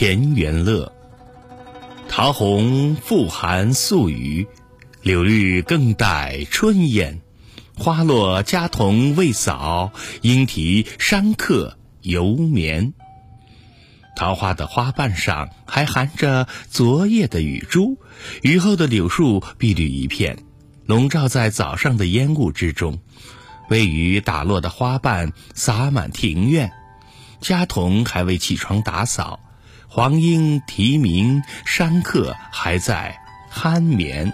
田园乐。桃红复含宿雨，柳绿更带春烟。花落家童未扫，莺啼山客犹眠。桃花的花瓣上还含着昨夜的雨珠，雨后的柳树碧绿一片，笼罩在早上的烟雾之中。微雨打落的花瓣洒满庭院，家童还未起床打扫，黄莺啼鸣，山客还在酣眠。